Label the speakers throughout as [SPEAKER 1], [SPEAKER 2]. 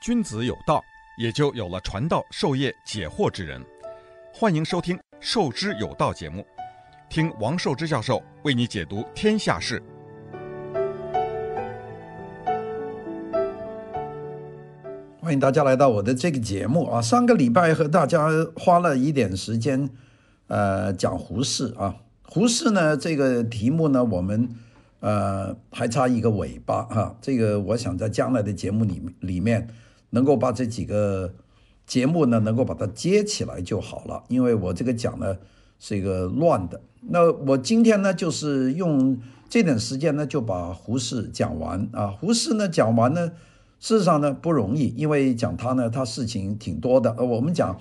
[SPEAKER 1] 君子有道，也就有了传道授业解惑之人。欢迎收听《授之有道》节目，听王寿之教授为你解读天下事。
[SPEAKER 2] 欢迎大家来到我的这个节目啊！上个礼拜和大家花了一点时间，呃，讲胡适啊。胡适呢，这个题目呢，我们呃还差一个尾巴哈、啊。这个我想在将来的节目里里面，能够把这几个节目呢，能够把它接起来就好了。因为我这个讲呢是一个乱的。那我今天呢，就是用这点时间呢，就把胡适讲完啊。胡适呢讲完呢。事实上呢不容易，因为讲他呢，他事情挺多的。呃，我们讲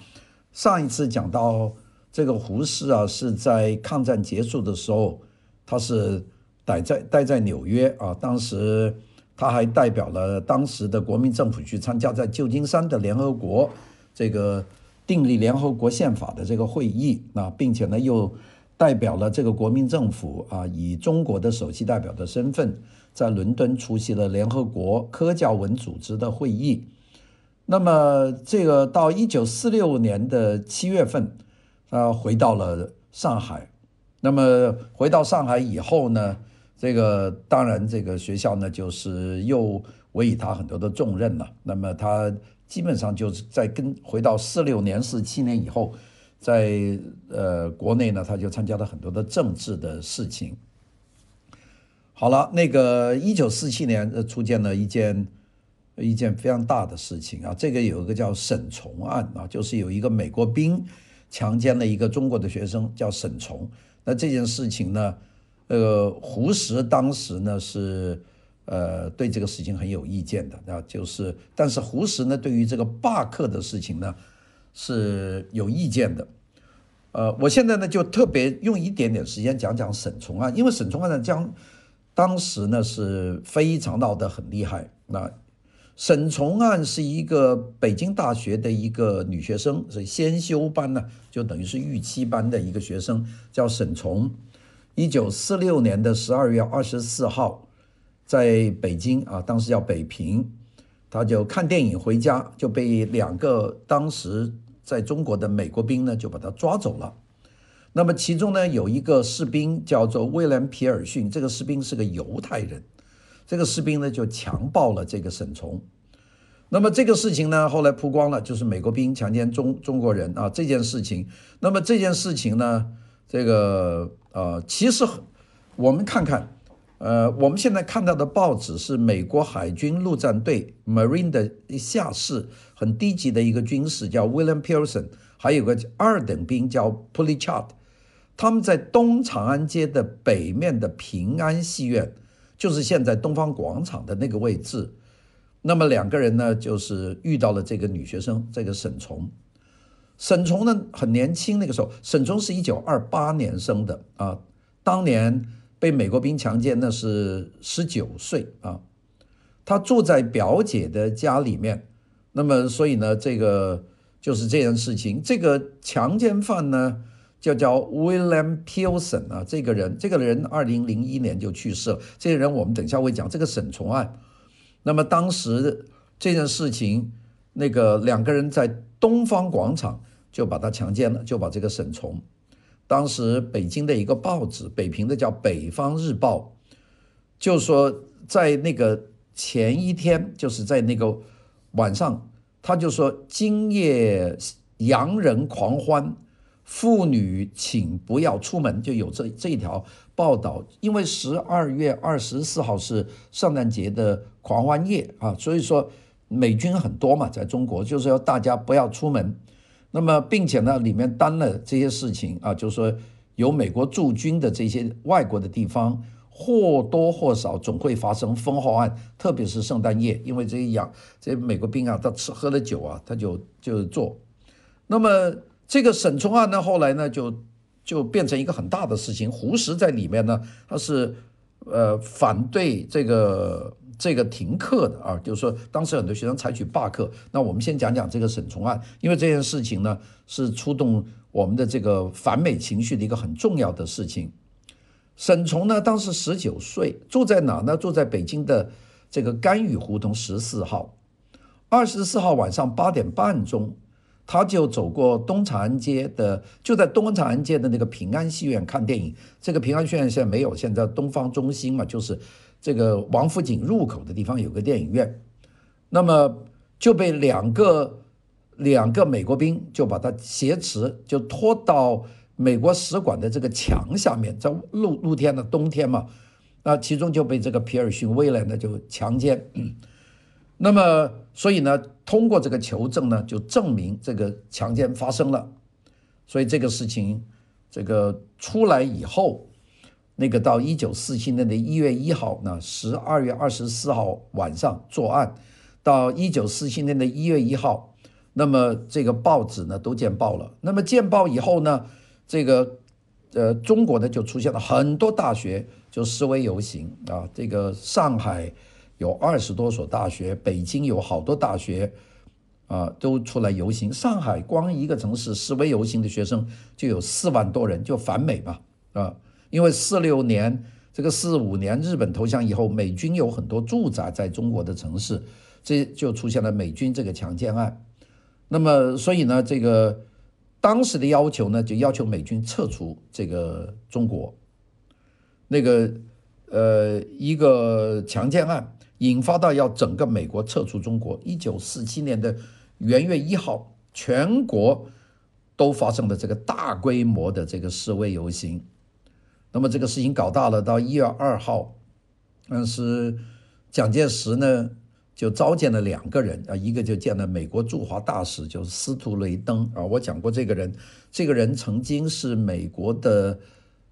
[SPEAKER 2] 上一次讲到这个胡适啊，是在抗战结束的时候，他是待在待在纽约啊，当时他还代表了当时的国民政府去参加在旧金山的联合国这个订立联合国宪法的这个会议啊，并且呢又代表了这个国民政府啊，以中国的首席代表的身份。在伦敦出席了联合国科教文组织的会议。那么，这个到一九四六年的七月份，他回到了上海。那么回到上海以后呢，这个当然这个学校呢，就是又委以他很多的重任了。那么他基本上就是在跟回到四六年、四七年以后，在呃国内呢，他就参加了很多的政治的事情。好了，那个一九四七年呃出现了一件一件非常大的事情啊，这个有一个叫沈从案啊，就是有一个美国兵强奸了一个中国的学生，叫沈从。那这件事情呢，呃，胡适当时呢是呃对这个事情很有意见的啊，就是但是胡适呢对于这个罢课的事情呢是有意见的。呃，我现在呢就特别用一点点时间讲讲沈从案，因为沈从案呢将。当时呢是非常闹得很厉害。那沈从案是一个北京大学的一个女学生，是先修班呢，就等于是预期班的一个学生，叫沈从。一九四六年的十二月二十四号，在北京啊，当时叫北平，他就看电影回家，就被两个当时在中国的美国兵呢就把他抓走了。那么其中呢，有一个士兵叫做威廉·皮尔逊，这个士兵是个犹太人，这个士兵呢就强暴了这个沈从。那么这个事情呢后来曝光了，就是美国兵强奸中中国人啊这件事情。那么这件事情呢，这个呃其实我们看看，呃我们现在看到的报纸是美国海军陆战队 Marine 的下士，很低级的一个军士叫 William Pearson，还有个二等兵叫 Pulichard，。他们在东长安街的北面的平安戏院，就是现在东方广场的那个位置。那么两个人呢，就是遇到了这个女学生，这个沈从。沈从呢很年轻，那个时候沈从是一九二八年生的啊，当年被美国兵强奸，那是十九岁啊。他住在表姐的家里面，那么所以呢，这个就是这件事情。这个强奸犯呢，就叫 William Pearson 啊，这个人，这个人二零零一年就去世了。这个人我们等一下会讲这个沈从案。那么当时这件事情，那个两个人在东方广场就把他强奸了，就把这个沈从。当时北京的一个报纸，北平的叫《北方日报》，就说在那个前一天，就是在那个晚上，他就说今夜洋人狂欢。妇女请不要出门，就有这这一条报道。因为十二月二十四号是圣诞节的狂欢夜啊，所以说美军很多嘛，在中国就是要大家不要出门。那么，并且呢，里面担了这些事情啊，就是说有美国驻军的这些外国的地方，或多或少总会发生封号案，特别是圣诞夜，因为这些洋这些美国兵啊，他吃喝了酒啊，他就就做。那么。这个沈从案呢，后来呢就就变成一个很大的事情。胡适在里面呢，他是呃反对这个这个停课的啊，就是说当时很多学生采取罢课。那我们先讲讲这个沈从案，因为这件事情呢是触动我们的这个反美情绪的一个很重要的事情。沈从呢当时十九岁，住在哪呢？住在北京的这个甘雨胡同十四号。二十四号晚上八点半钟，他就走过东长安街的，就在东长安街的那个平安戏院看电影。这个平安戏院现在没有，现在东方中心嘛，就是这个王府井入口的地方有个电影院。那么就被两个两个美国兵就把他挟持，就拖到美国使馆的这个墙下面，在露露天的冬天嘛，那其中就被这个皮尔逊·威廉呢就强奸。那么，所以呢，通过这个求证呢，就证明这个强奸发生了。所以这个事情，这个出来以后，那个到一九四七年的一月一号呢，十二月二十四号晚上作案，到一九四七年的一月一号，那么这个报纸呢都见报了。那么见报以后呢，这个呃中国呢就出现了很多大学就示威游行啊，这个上海。有二十多所大学，北京有好多大学，啊，都出来游行。上海光一个城市示威游行的学生就有四万多人，就反美嘛，啊，因为四六年这个四五年日本投降以后，美军有很多驻扎在中国的城市，这就出现了美军这个强奸案。那么，所以呢，这个当时的要求呢，就要求美军撤出这个中国，那个呃一个强奸案。引发到要整个美国撤出中国。一九四七年的元月一号，全国都发生了这个大规模的这个示威游行。那么这个事情搞大了，到一月二号，但是蒋介石呢就召见了两个人啊，一个就见了美国驻华大使，就是司徒雷登啊。我讲过这个人，这个人曾经是美国的。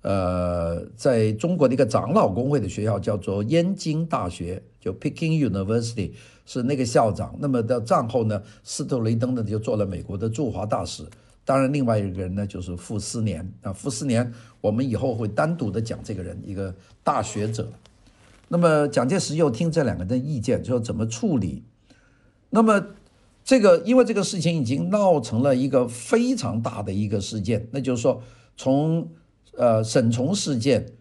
[SPEAKER 2] 呃，在中国的一个长老公会的学校叫做燕京大学，就 Peking University 是那个校长。那么到战后呢，斯特雷登呢就做了美国的驻华大使。当然，另外一个人呢就是傅斯年啊，傅斯年我们以后会单独的讲这个人，一个大学者。那么蒋介石又听这两个人的意见，就说怎么处理。那么这个因为这个事情已经闹成了一个非常大的一个事件，那就是说从。呃，沈从事件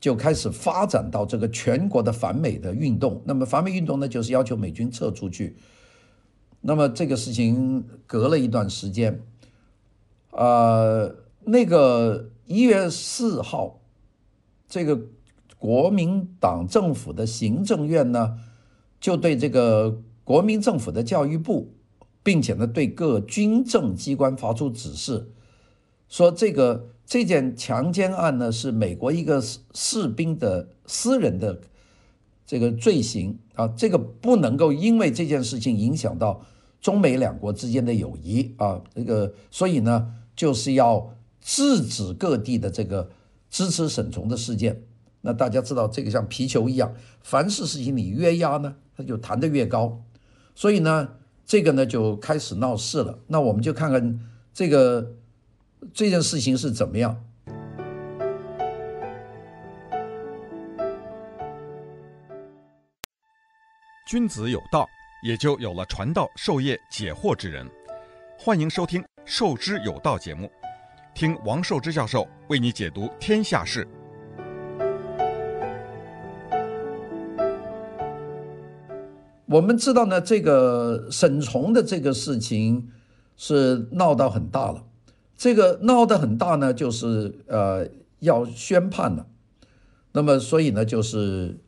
[SPEAKER 2] 就开始发展到这个全国的反美的运动。那么反美运动呢，就是要求美军撤出去。那么这个事情隔了一段时间，呃，那个一月四号，这个国民党政府的行政院呢，就对这个国民政府的教育部，并且呢对各军政机关发出指示，说这个。这件强奸案呢，是美国一个士兵的私人的这个罪行啊，这个不能够因为这件事情影响到中美两国之间的友谊啊，这个所以呢，就是要制止各地的这个支持沈从的事件。那大家知道，这个像皮球一样，凡是事情你越压呢，它就弹得越高。所以呢，这个呢就开始闹事了。那我们就看看这个。这件事情是怎么样？
[SPEAKER 1] 君子有道，也就有了传道授业解惑之人。欢迎收听《授之有道》节目，听王寿之教授为你解读天下事。
[SPEAKER 2] 我们知道呢，这个沈从的这个事情是闹到很大了。这个闹得很大呢，就是呃要宣判了，那么所以呢就是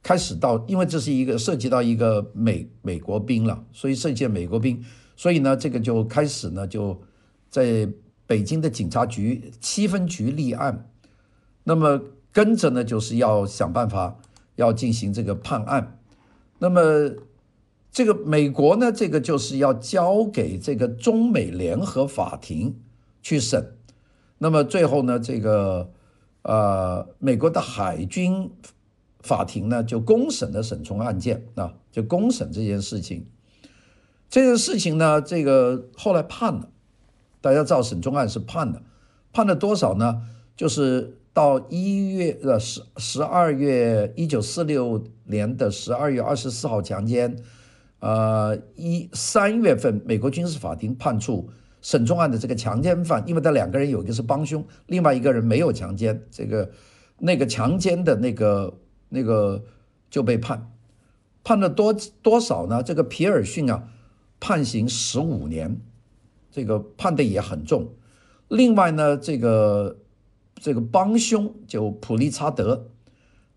[SPEAKER 2] 开始到，因为这是一个涉及到一个美美国兵了，所以涉及美国兵，所以呢这个就开始呢就在北京的警察局七分局立案，那么跟着呢就是要想办法要进行这个判案，那么这个美国呢这个就是要交给这个中美联合法庭。去审，那么最后呢，这个呃，美国的海军法庭呢就公审了沈从案件啊，就公审这件事情。这件事情呢，这个后来判了，大家知道沈从案是判的，判了多少呢？就是到一月呃十十二月一九四六年的十二月二十四号强奸，呃一三月份美国军事法庭判处。沈从案的这个强奸犯，因为他两个人有一个是帮凶，另外一个人没有强奸，这个那个强奸的那个那个就被判，判了多多少呢？这个皮尔逊啊，判刑十五年，这个判的也很重。另外呢，这个这个帮凶就普利查德，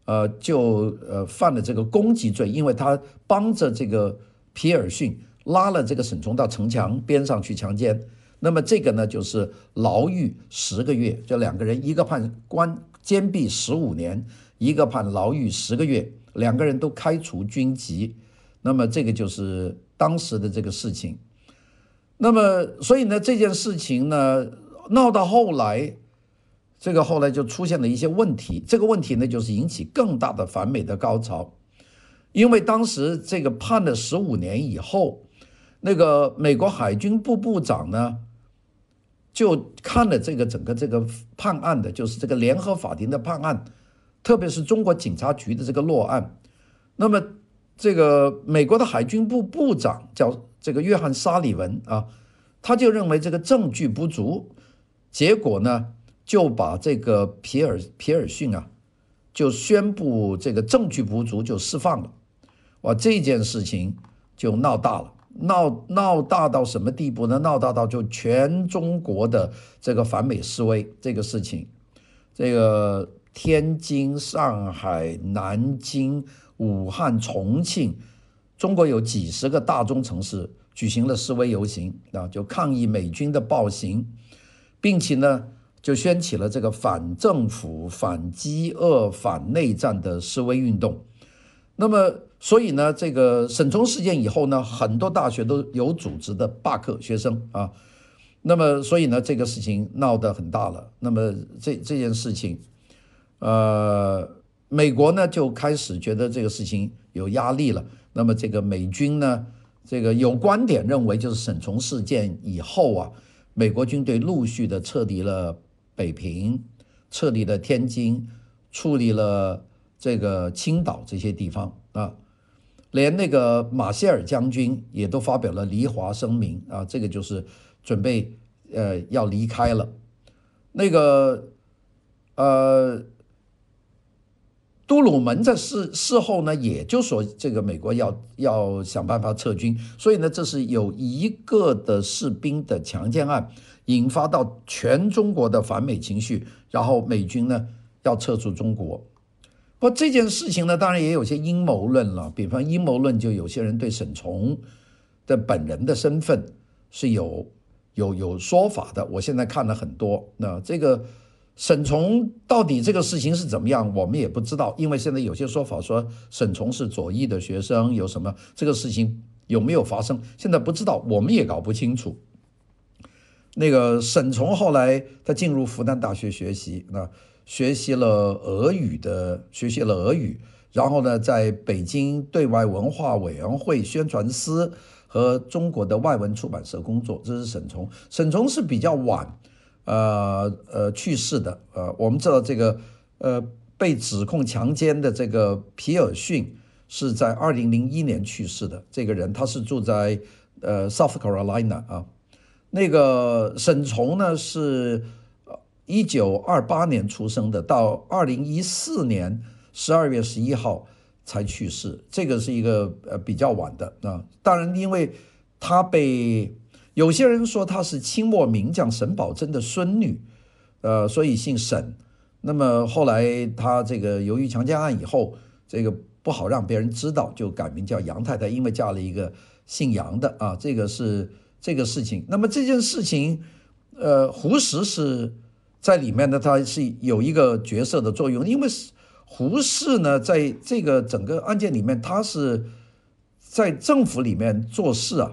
[SPEAKER 2] 呃，就呃犯了这个攻击罪，因为他帮着这个皮尔逊拉了这个沈从到城墙边上去强奸。那么这个呢，就是牢狱十个月，这两个人一个判关监闭十五年，一个判牢狱十个月，两个人都开除军籍。那么这个就是当时的这个事情。那么所以呢，这件事情呢闹到后来，这个后来就出现了一些问题。这个问题呢，就是引起更大的反美的高潮，因为当时这个判了十五年以后，那个美国海军部部长呢，就看了这个整个这个判案的，就是这个联合法庭的判案，特别是中国警察局的这个落案。那么，这个美国的海军部部长叫这个约翰·沙利文啊，他就认为这个证据不足，结果呢就把这个皮尔皮尔逊啊，就宣布这个证据不足就释放了。哇，这件事情就闹大了。闹闹大到什么地步呢？闹大到就全中国的这个反美示威这个事情，这个天津、上海、南京、武汉、重庆，中国有几十个大中城市举行了示威游行啊，就抗议美军的暴行，并且呢，就掀起了这个反政府、反饥饿、反内战的示威运动。那么。所以呢，这个沈从事件以后呢，很多大学都有组织的罢课学生啊。那么，所以呢，这个事情闹得很大了。那么，这这件事情，呃，美国呢就开始觉得这个事情有压力了。那么，这个美军呢，这个有观点认为，就是沈从事件以后啊，美国军队陆续的撤离了北平，撤离了天津，处理了这个青岛这些地方啊。连那个马歇尔将军也都发表了离华声明啊，这个就是准备呃要离开了。那个呃，杜鲁门在事事后呢，也就说这个美国要要想办法撤军，所以呢，这是有一个的士兵的强奸案引发到全中国的反美情绪，然后美军呢要撤出中国。不，这件事情呢，当然也有些阴谋论了。比方阴谋论，就有些人对沈从的本人的身份是有有有说法的。我现在看了很多，那这个沈从到底这个事情是怎么样，我们也不知道。因为现在有些说法说沈从是左翼的学生，有什么这个事情有没有发生，现在不知道，我们也搞不清楚。那个沈从后来他进入复旦大学学习，那。学习了俄语的，学习了俄语，然后呢，在北京对外文化委员会宣传司和中国的外文出版社工作。这是沈从，沈从是比较晚，呃呃去世的。呃，我们知道这个，呃，被指控强奸的这个皮尔逊是在二零零一年去世的。这个人他是住在呃 South Carolina 啊，那个沈从呢是。一九二八年出生的，到二零一四年十二月十一号才去世，这个是一个呃比较晚的啊。当然，因为他被有些人说他是清末名将沈葆桢的孙女，呃，所以姓沈。那么后来他这个由于强奸案以后，这个不好让别人知道，就改名叫杨太太，因为嫁了一个姓杨的啊。这个是这个事情。那么这件事情，呃，胡适是。在里面呢，他是有一个角色的作用，因为胡适呢，在这个整个案件里面，他是在政府里面做事啊，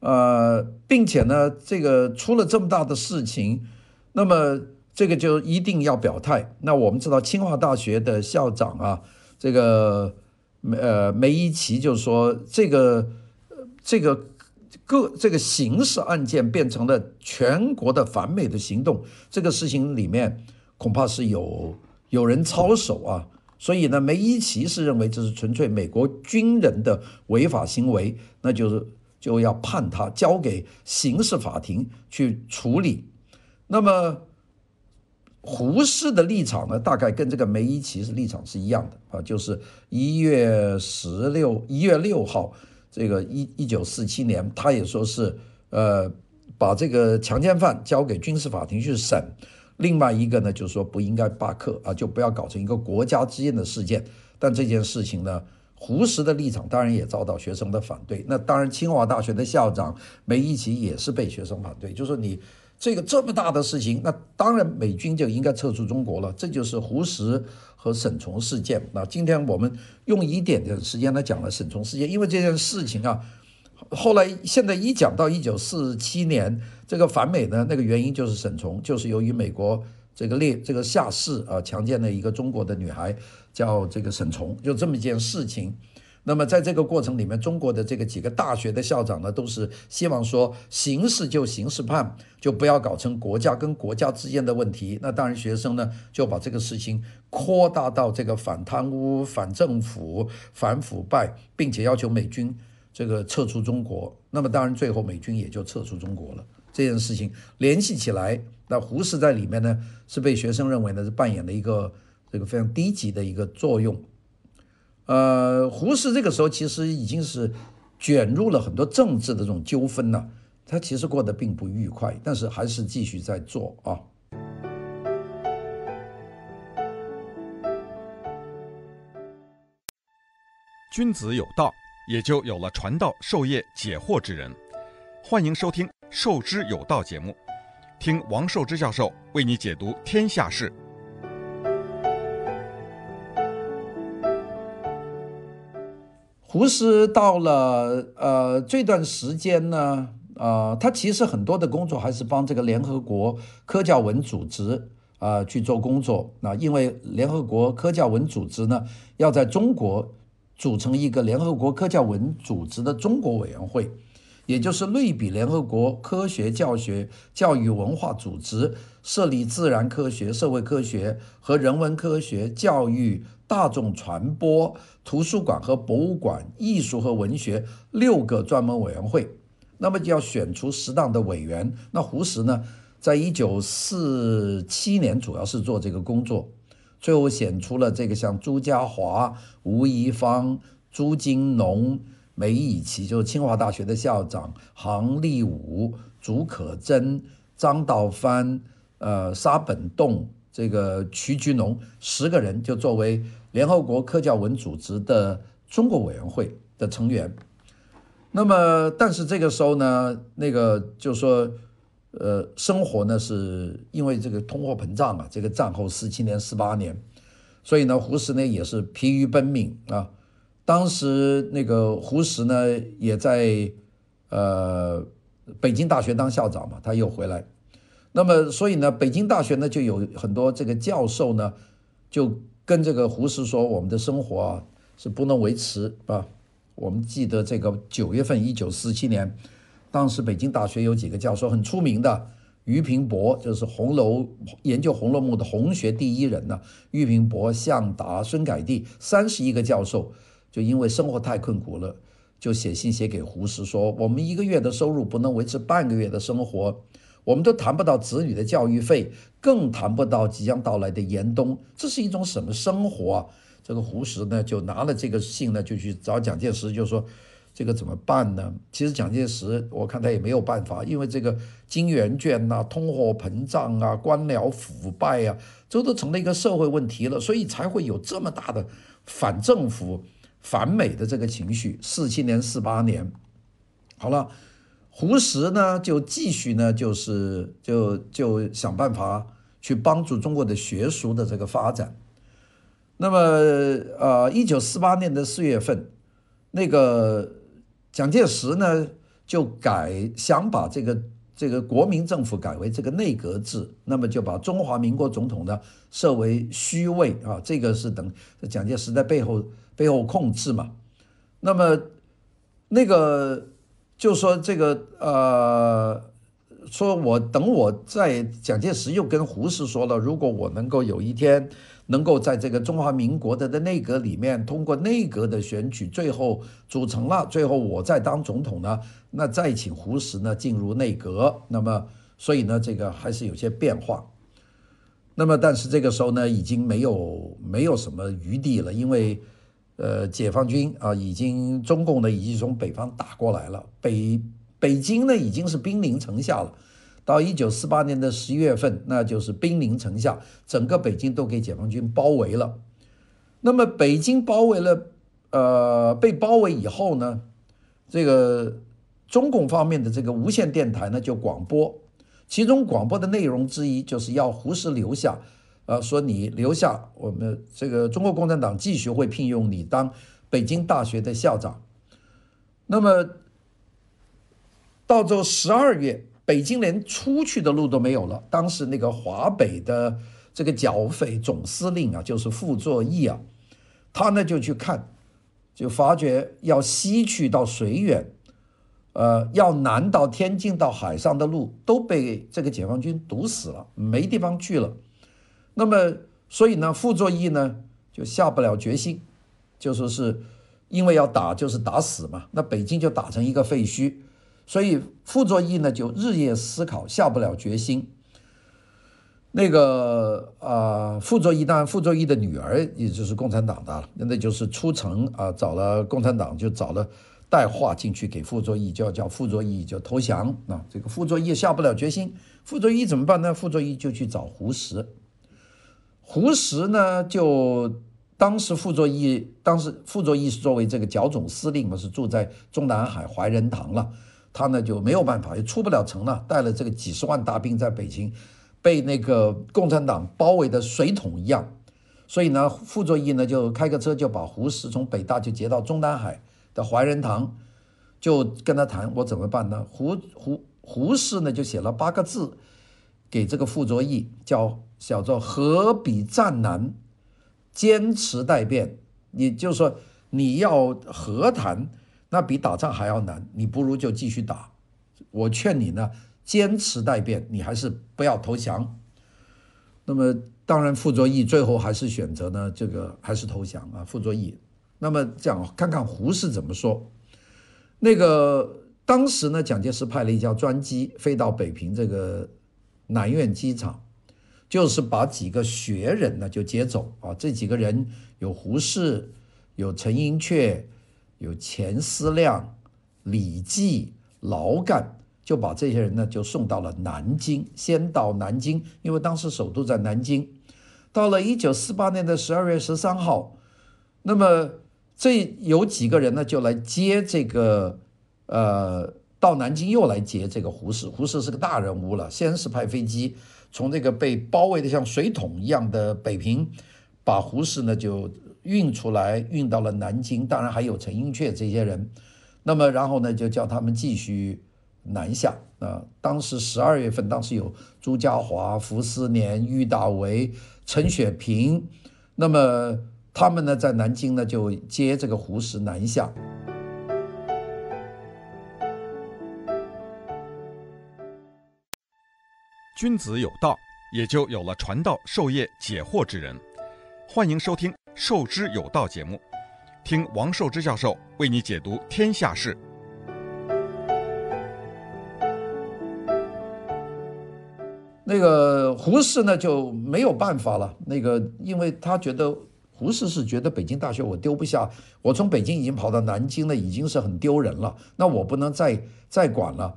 [SPEAKER 2] 呃，并且呢，这个出了这么大的事情，那么这个就一定要表态。那我们知道清华大学的校长啊，这个呃梅贻琦就说，这个这个。各这个刑事案件变成了全国的反美的行动，这个事情里面恐怕是有有人操守啊，所以呢，梅贻琦是认为这是纯粹美国军人的违法行为，那就是就要判他交给刑事法庭去处理。那么胡适的立场呢，大概跟这个梅贻琦是立场是一样的啊，就是一月十六一月六号。这个一一九四七年，他也说是呃把这个强奸犯交给军事法庭去审。另外一个呢，就是说不应该罢课啊，就不要搞成一个国家之间的事件。但这件事情呢，胡适的立场当然也遭到学生的反对。那当然，清华大学的校长梅贻琦也是被学生反对，就说你这个这么大的事情，那当然美军就应该撤出中国了。这就是胡适和沈从事件。那今天我们用一点点时间来讲了沈从事件，因为这件事情啊。后来，现在一讲到一九四七年这个反美呢，那个原因就是沈从，就是由于美国这个列这个下士啊强奸了一个中国的女孩，叫这个沈从，就这么一件事情。那么在这个过程里面，中国的这个几个大学的校长呢，都是希望说形式就形式判，就不要搞成国家跟国家之间的问题。那当然，学生呢就把这个事情扩大到这个反贪污、反政府、反腐败，并且要求美军。这个撤出中国，那么当然最后美军也就撤出中国了。这件事情联系起来，那胡适在里面呢，是被学生认为呢是扮演了一个这个非常低级的一个作用。呃，胡适这个时候其实已经是卷入了很多政治的这种纠纷了，他其实过得并不愉快，但是还是继续在做啊。
[SPEAKER 1] 君子有道。也就有了传道授业解惑之人。欢迎收听《授之有道》节目，听王寿之教授为你解读天下事。
[SPEAKER 2] 胡适到了呃这段时间呢，呃，他其实很多的工作还是帮这个联合国科教文组织啊、去做工作。那因为联合国科教文组织呢，要在中国。组成一个联合国科教文组织的中国委员会，也就是类比联合国科学教学教育文化组织设立自然科学、社会科学和人文科学、教育、大众传播、图书馆和博物馆、艺术和文学六个专门委员会。那么就要选出适当的委员。那胡适呢，在一九四七年主要是做这个工作。最后选出了这个像朱家骅、吴贻芳、朱金农、梅贻琦，就是清华大学的校长，杭立武、竺可桢、张道藩、呃沙本栋、这个瞿菊农十个人，就作为联合国科教文组织的中国委员会的成员。那么，但是这个时候呢，那个就说。呃，生活呢，是因为这个通货膨胀啊，这个战后四七年、四八年，所以呢，胡适呢也是疲于奔命啊。当时那个胡适呢也在呃北京大学当校长嘛，他又回来。那么，所以呢，北京大学呢就有很多这个教授呢，就跟这个胡适说，我们的生活啊是不能维持啊。我们记得这个九月份，一九四七年。当时北京大学有几个教授很出名的，俞平伯就是红楼研究《红楼梦》的红学第一人呢。俞平伯、向达、孙凯第三十一个教授，就因为生活太困苦了，就写信写给胡适说：“我们一个月的收入不能维持半个月的生活，我们都谈不到子女的教育费，更谈不到即将到来的严冬，这是一种什么生活啊？”这个胡适呢，就拿了这个信呢，就去找蒋介石，就说。这个怎么办呢？其实蒋介石，我看他也没有办法，因为这个金圆券呐、通货膨胀啊、官僚腐败啊，这都成了一个社会问题了，所以才会有这么大的反政府、反美的这个情绪。四七年、四八年，好了，胡适呢就继续呢，就是就就想办法去帮助中国的学术的这个发展。那么，呃，一九四八年的四月份，那个。蒋介石呢，就改想把这个这个国民政府改为这个内阁制，那么就把中华民国总统呢设为虚位啊，这个是等蒋介石在背后背后控制嘛。那么那个就说这个呃，说我等我在蒋介石又跟胡适说了，如果我能够有一天。能够在这个中华民国的的内阁里面通过内阁的选举，最后组成了，最后我再当总统呢，那再请胡适呢进入内阁，那么所以呢这个还是有些变化。那么但是这个时候呢已经没有没有什么余地了，因为呃，解放军啊，已经中共呢已经从北方打过来了，北北京呢已经是兵临城下了。到一九四八年的十一月份，那就是兵临城下，整个北京都给解放军包围了。那么北京包围了，呃，被包围以后呢，这个中共方面的这个无线电台呢就广播，其中广播的内容之一就是要胡适留下。啊，说你留下，我们这个中国共产党继续会聘用你当北京大学的校长。那么到这十二月，北京连出去的路都没有了。当时那个华北的这个剿匪总司令啊，就是傅作义啊，他呢就去看，就发觉要西去到绥远，呃，要南到天津到海上的路都被这个解放军堵死了，没地方去了。那么，所以呢，傅作义呢就下不了决心，就说是因为要打，就是打死嘛。那北京就打成一个废墟，所以傅作义呢就日夜思考，下不了决心。那个啊、傅作义当然，傅作义的女儿也就是共产党的，那就是出城啊，找了共产党，就找了带话进去给傅作义，就要叫傅作义就投降。那这个傅作义下不了决心，傅作义怎么办呢？傅作义就去找胡适。胡适呢，就当时傅作义，当时傅作义是作为这个剿总司令嘛，是住在中南海怀仁堂了。他呢就没有办法，也出不了城了，带了这个几十万大兵在北京，被那个共产党包围的水桶一样。所以呢，傅作义呢就开个车就把胡适从北大就接到中南海的怀仁堂，就跟他谈我怎么办呢？胡胡胡适呢就写了八个字。给这个傅作义叫叫做何比战难，坚持待变。也就是说你要和谈，那比打仗还要难，你不如就继续打。我劝你呢，坚持待变，你还是不要投降。那么当然，傅作义最后还是选择呢，这个还是投降啊。傅作义。那么讲看看胡适怎么说。那个当时呢，蒋介石派了一架专机飞到北平这个。南苑机场，就是把几个学人呢就接走啊。这几个人有胡适，有陈寅恪，有钱思亮、李济、劳干，就把这些人呢就送到了南京。先到南京，因为当时首都在南京。到了一九四八年的十二月十三号，那么这有几个人呢就来接这个呃。到南京又来接这个胡适，胡适是个大人物了。先是派飞机从这个被包围的像水桶一样的北平，把胡适呢就运出来，运到了南京。当然还有陈寅恪这些人。那么然后呢就叫他们继续南下啊。当时十二月份，当时有朱家骅、傅斯年、郁大维、陈雪屏。那么他们呢在南京呢就接这个胡适南下。
[SPEAKER 1] 君子有道，也就有了传道授业解惑之人。欢迎收听《授之有道》节目，听王寿之教授为你解读天下事。
[SPEAKER 2] 那个胡适呢就没有办法了，那个因为他觉得胡适是觉得北京大学我丢不下，我从北京已经跑到南京了，已经是很丢人了，那我不能再再管了。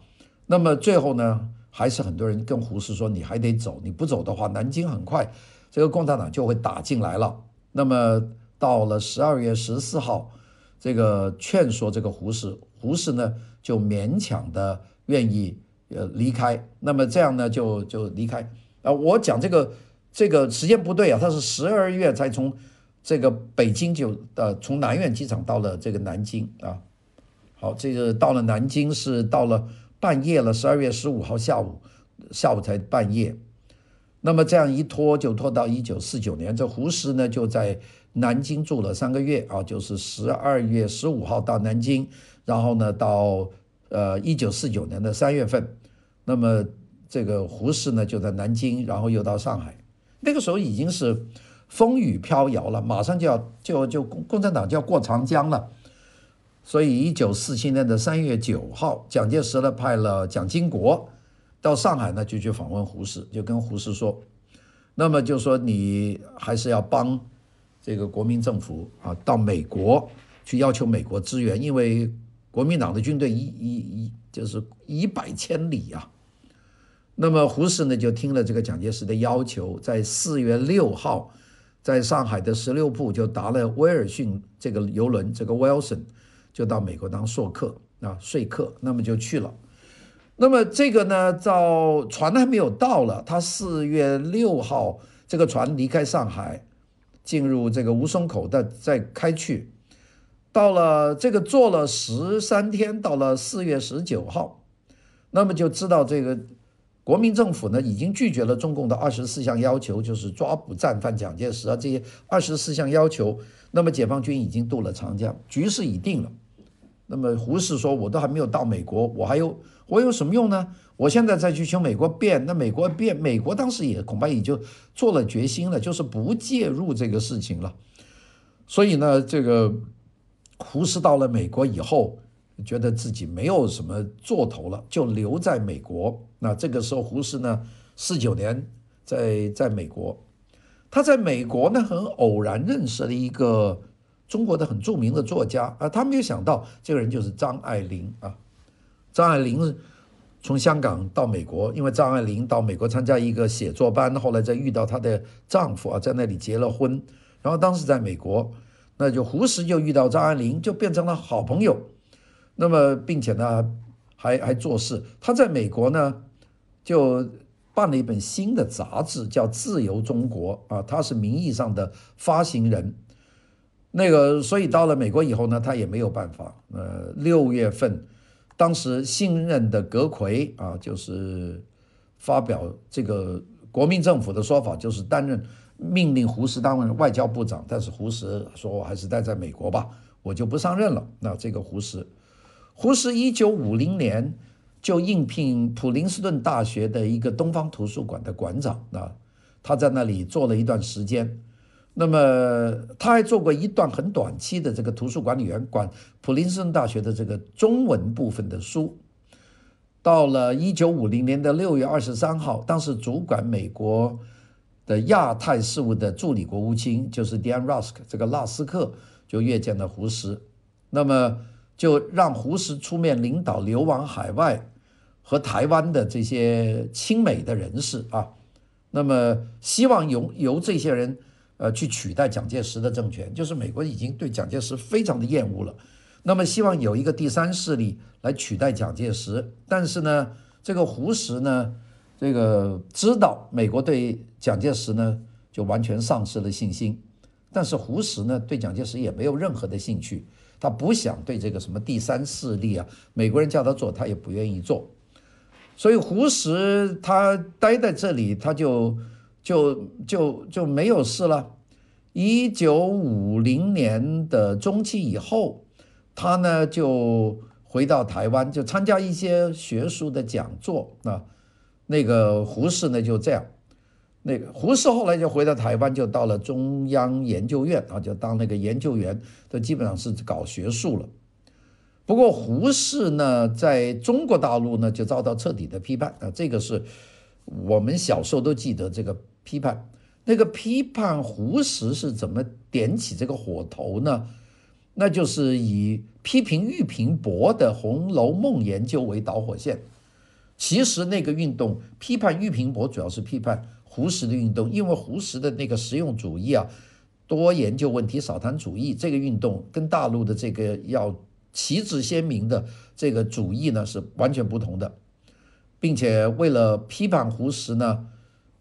[SPEAKER 2] 那么最后呢？还是很多人跟胡适说：“你还得走，你不走的话，南京很快这个共产党就会打进来了。”那么到了十二月十四号，这个劝说这个胡适，胡适呢就勉强的愿意呃离开。那么这样呢就就离开啊。我讲这个这个时间不对啊，他是十二月才从这个北京就呃从南苑机场到了这个南京啊。好，这个到了南京是到了。半夜了，十二月十五号下午，下午才半夜。那么这样一拖就拖到一九四九年，这胡适呢就在南京住了三个月啊，就是十二月十五号到南京，然后呢到呃一九四九年的三月份，那么这个胡适呢就在南京，然后又到上海。那个时候已经是风雨飘摇了，马上就要就就共共产党就要过长江了。所以，一九四七年的三月九号，蒋介石呢派了蒋经国到上海呢，就去访问胡适，就跟胡适说，那么就说你还是要帮这个国民政府啊到美国去要求美国支援，因为国民党的军队一一一就是一百千里啊。那么胡适呢就听了这个蒋介石的要求，在四月六号，在上海的十六铺就搭了威尔逊这个游轮，这个 Wilson 就到美国当说客啊说客，那么就去了。那么这个呢，到船还没有到了，他四月六号这个船离开上海，进入这个吴淞口的，再开去，到了这个坐了十三天，到了四月十九号，那么就知道这个。国民政府呢，已经拒绝了中共的二十四项要求，就是抓捕战犯蒋介石啊这些二十四项要求。那么解放军已经渡了长江，局势已定了。那么胡适说：“我都还没有到美国，我还有我有什么用呢？我现在再去求美国变，那美国变，美国当时也恐怕也就做了决心了，就是不介入这个事情了。所以呢，这个胡适到了美国以后。”觉得自己没有什么做头了，就留在美国。那这个时候，胡适呢，四九年在在美国，他在美国呢，很偶然认识了一个中国的很著名的作家啊，他没有想到这个人就是张爱玲啊。张爱玲从香港到美国，因为张爱玲到美国参加一个写作班，后来再遇到她的丈夫啊，在那里结了婚，然后当时在美国，那就胡适就遇到张爱玲，就变成了好朋友。那么，并且呢，还还做事。他在美国呢，就办了一本新的杂志，叫《自由中国》啊，他是名义上的发行人。那个，所以到了美国以后呢，他也没有办法。呃，六月份，当时新任的阁揆啊，就是发表这个国民政府的说法，就是担任命令胡适担任外交部长。但是胡适说：“我还是待在美国吧，我就不上任了。”那这个胡适。胡适一九五零年就应聘普林斯顿大学的一个东方图书馆的馆长啊，他在那里做了一段时间。那么他还做过一段很短期的这个图书管理员，管普林斯顿大学的这个中文部分的书。到了一九五零年的六月二十三号，当时主管美国的亚太事务的助理国务卿就是 Dian Rusk，这个拉斯克就约见了胡适。那么。就让胡适出面领导流亡海外和台湾的这些亲美的人士啊，那么希望由由这些人呃去取代蒋介石的政权，就是美国已经对蒋介石非常的厌恶了，那么希望有一个第三势力来取代蒋介石，但是呢，这个胡适呢，这个知道美国对蒋介石呢就完全丧失了信心，但是胡适呢对蒋介石也没有任何的兴趣。他不想对这个什么第三势力啊，美国人叫他做，他也不愿意做。所以胡适他待在这里，他就就就就没有事了。一九五零年的中期以后，他呢就回到台湾，就参加一些学术的讲座啊。那个胡适呢就这样。那个胡适后来就回到台湾，就到了中央研究院啊，就当那个研究员，都基本上是搞学术了。不过胡适呢，在中国大陆呢，就遭到彻底的批判啊，这个是我们小时候都记得这个批判。那个批判胡适是怎么点起这个火头呢？那就是以批评俞平伯的《红楼梦》研究为导火线。其实那个运动批判俞平伯，主要是批判。胡适的运动，因为胡适的那个实用主义啊，多研究问题，少谈主义，这个运动跟大陆的这个要旗帜鲜明的这个主义呢是完全不同的，并且为了批判胡适呢，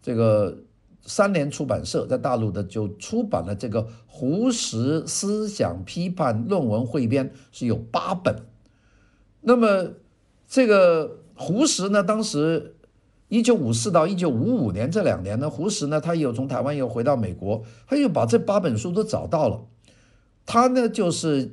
[SPEAKER 2] 这个三联出版社在大陆的就出版了这个《胡适思想批判论文汇编》，是有八本。那么这个胡适呢，当时。一九五四到一九五五年这两年呢，胡适呢，他又从台湾又回到美国，他又把这八本书都找到了。他呢，就是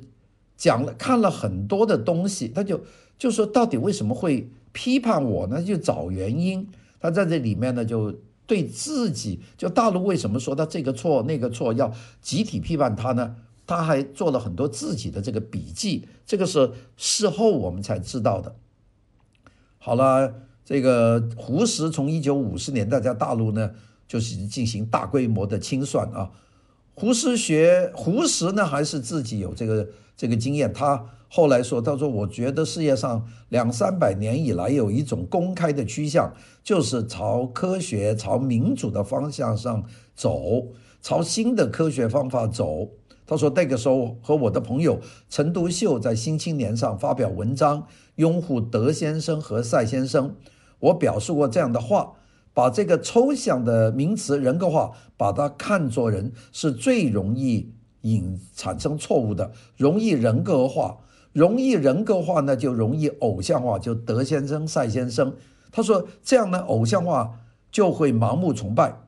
[SPEAKER 2] 讲了看了很多的东西，他就就说到底为什么会批判我呢？就找原因。他在这里面呢，就对自己就大陆为什么说他这个错那个错，要集体批判他呢？他还做了很多自己的这个笔记，这个是事后我们才知道的。好了。这个胡适从一九五十年代在大陆呢，就是进行大规模的清算啊。胡适学胡适呢，还是自己有这个这个经验。他后来说：“他说，我觉得世界上两三百年以来有一种公开的趋向，就是朝科学、朝民主的方向上走，朝新的科学方法走。”他说：“那个时候和我的朋友陈独秀在《新青年》上发表文章，拥护德先生和赛先生。我表述过这样的话。”把这个抽象的名词人格化，把它看作人是最容易引产生错误的，容易人格化，容易人格化呢就容易偶像化，就德先生、赛先生。他说这样的偶像化就会盲目崇拜。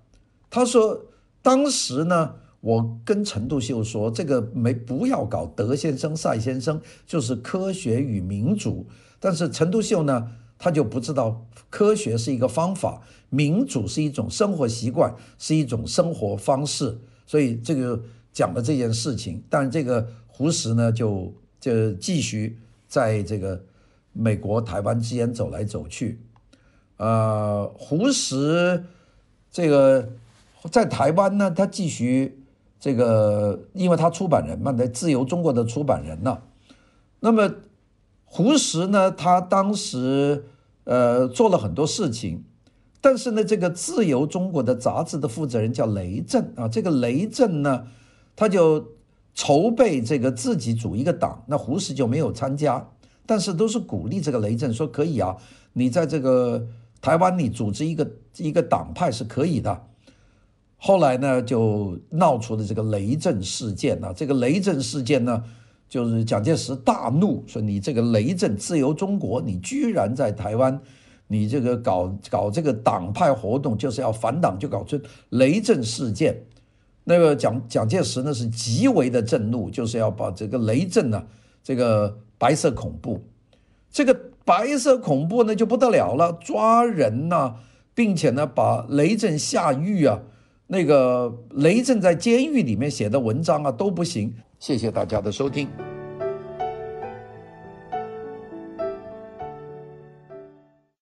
[SPEAKER 2] 他说当时呢，我跟陈独秀说，这个没不要搞德先生、赛先生，就是科学与民主。但是陈独秀呢，他就不知道科学是一个方法。民主是一种生活习惯，是一种生活方式，所以这个讲了这件事情。但这个胡适呢，就就继续在这个美国、台湾之间走来走去。呃，胡适这个在台湾呢，他继续这个，因为他出版人嘛，在自由中国的出版人呢。那么胡适呢，他当时呃做了很多事情。但是呢，这个自由中国的杂志的负责人叫雷震啊，这个雷震呢，他就筹备这个自己组一个党，那胡适就没有参加，但是都是鼓励这个雷震说可以啊，你在这个台湾你组织一个一个党派是可以的。后来呢，就闹出了这个雷震事件啊，这个雷震事件呢，就是蒋介石大怒，说你这个雷震自由中国，你居然在台湾。你这个搞搞这个党派活动，就是要反党，就搞出雷震事件。那个蒋蒋介石呢是极为的震怒，就是要把这个雷震呢，这个白色恐怖，这个白色恐怖呢就不得了了，抓人呐，并且呢把雷震下狱啊，那个雷震在监狱里面写的文章啊都不行。谢谢大家的收听。